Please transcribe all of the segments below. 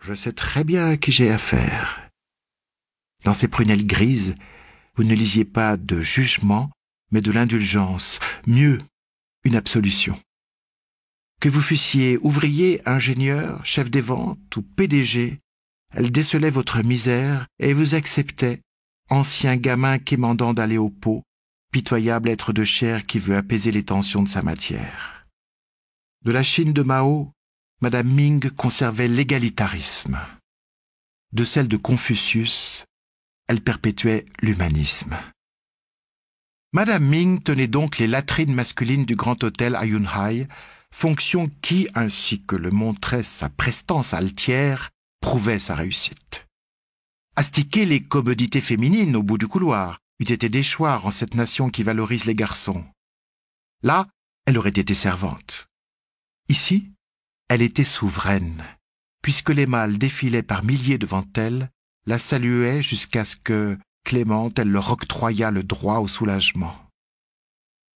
Je sais très bien à qui j'ai affaire. Dans ces prunelles grises, vous ne lisiez pas de jugement, mais de l'indulgence, mieux, une absolution. Que vous fussiez ouvrier, ingénieur, chef des ventes ou PDG, elle décelait votre misère et vous acceptait, ancien gamin quémandant d'aller au pot, pitoyable être de chair qui veut apaiser les tensions de sa matière. De la Chine de Mao, Madame Ming conservait l'égalitarisme. De celle de Confucius, elle perpétuait l'humanisme. Madame Ming tenait donc les latrines masculines du grand hôtel à Yunhai, fonction qui, ainsi que le montrait sa prestance altière, prouvait sa réussite. Astiquer les commodités féminines au bout du couloir eût été déchoir en cette nation qui valorise les garçons. Là, elle aurait été servante. Ici, elle était souveraine, puisque les mâles défilaient par milliers devant elle, la saluaient jusqu'à ce que, clémente, elle leur octroyât le droit au soulagement.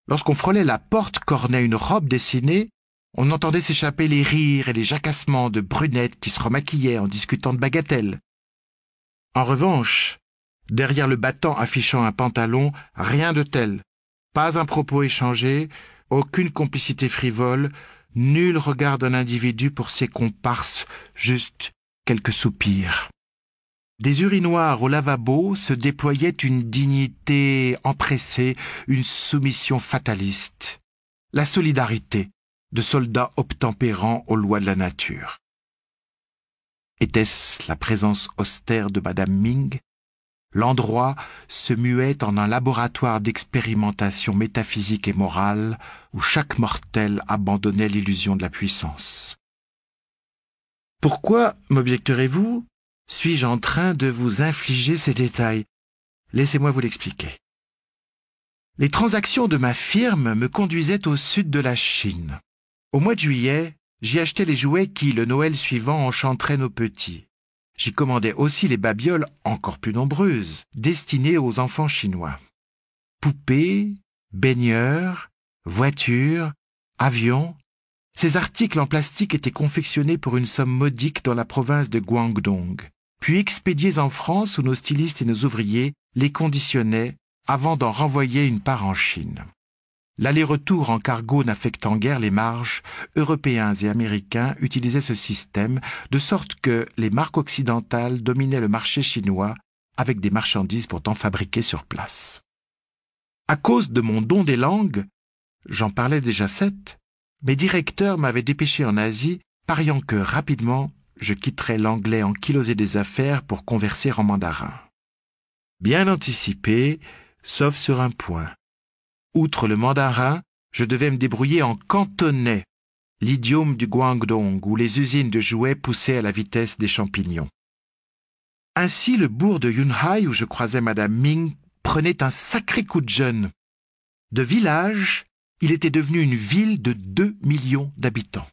Lorsqu'on frôlait la porte qu'ornait une robe dessinée, on entendait s'échapper les rires et les jacassements de brunettes qui se remaquillaient en discutant de bagatelles. En revanche, derrière le battant affichant un pantalon, rien de tel. Pas un propos échangé, aucune complicité frivole, nul regard d'un individu pour ses comparses, juste quelques soupirs. Des urinoirs au lavabo se déployait une dignité empressée, une soumission fataliste. La solidarité de soldats obtempérants aux lois de la nature. Était-ce la présence austère de Madame Ming? L'endroit se muait en un laboratoire d'expérimentation métaphysique et morale où chaque mortel abandonnait l'illusion de la puissance. Pourquoi, m'objecterez-vous, suis-je en train de vous infliger ces détails? Laissez-moi vous l'expliquer. Les transactions de ma firme me conduisaient au sud de la Chine. Au mois de juillet, j'y achetais les jouets qui, le Noël suivant, enchanteraient nos petits. J'y commandais aussi les babioles encore plus nombreuses, destinées aux enfants chinois. Poupées, baigneurs, voitures, avions, ces articles en plastique étaient confectionnés pour une somme modique dans la province de Guangdong, puis expédiés en France où nos stylistes et nos ouvriers les conditionnaient avant d'en renvoyer une part en Chine. L'aller-retour en cargo n'affectant guère les marges, Européens et Américains utilisaient ce système de sorte que les marques occidentales dominaient le marché chinois avec des marchandises pourtant fabriquées sur place. À cause de mon don des langues, j'en parlais déjà sept, mes directeurs m'avaient dépêché en Asie, pariant que rapidement je quitterais l'anglais en kilosé des affaires pour converser en mandarin. Bien anticipé, sauf sur un point. Outre le mandarin, je devais me débrouiller en cantonais, l'idiome du Guangdong, où les usines de jouets poussaient à la vitesse des champignons. Ainsi, le bourg de Yunhai, où je croisais Madame Ming, prenait un sacré coup de jeune. De village, il était devenu une ville de deux millions d'habitants.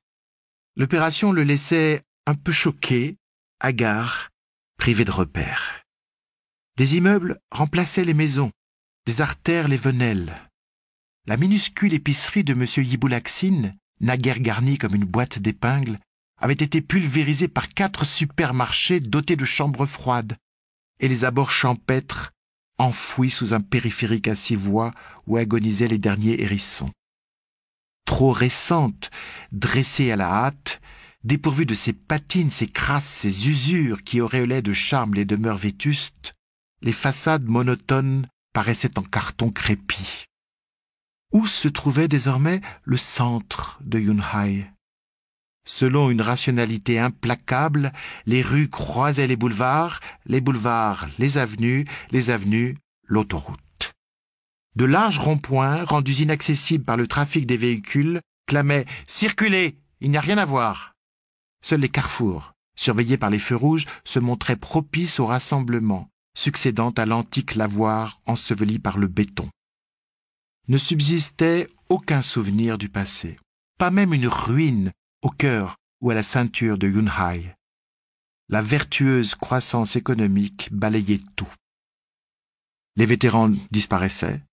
L'opération le laissait un peu choqué, hagard, privé de repères. Des immeubles remplaçaient les maisons, des artères les venelles. La minuscule épicerie de M. Yiboulaxine, naguère garnie comme une boîte d'épingles, avait été pulvérisée par quatre supermarchés dotés de chambres froides, et les abords champêtres enfouis sous un périphérique à six voies où agonisaient les derniers hérissons. Trop récente, dressée à la hâte, dépourvue de ses patines, ses crasses, ses usures qui auréolaient de charme les demeures vétustes, les façades monotones paraissaient en carton crépi où se trouvait désormais le centre de Yunhai? Selon une rationalité implacable, les rues croisaient les boulevards, les boulevards les avenues, les avenues l'autoroute. De larges ronds-points, rendus inaccessibles par le trafic des véhicules, clamaient Circulez, il n'y a rien à voir. Seuls les carrefours, surveillés par les feux rouges, se montraient propices au rassemblement, succédant à l'antique lavoir enseveli par le béton ne subsistait aucun souvenir du passé, pas même une ruine au cœur ou à la ceinture de Yunhai. La vertueuse croissance économique balayait tout. Les vétérans disparaissaient,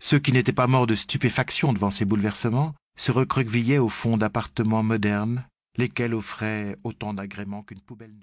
ceux qui n'étaient pas morts de stupéfaction devant ces bouleversements se recroquevillaient au fond d'appartements modernes, lesquels offraient autant d'agréments qu'une poubelle neuve.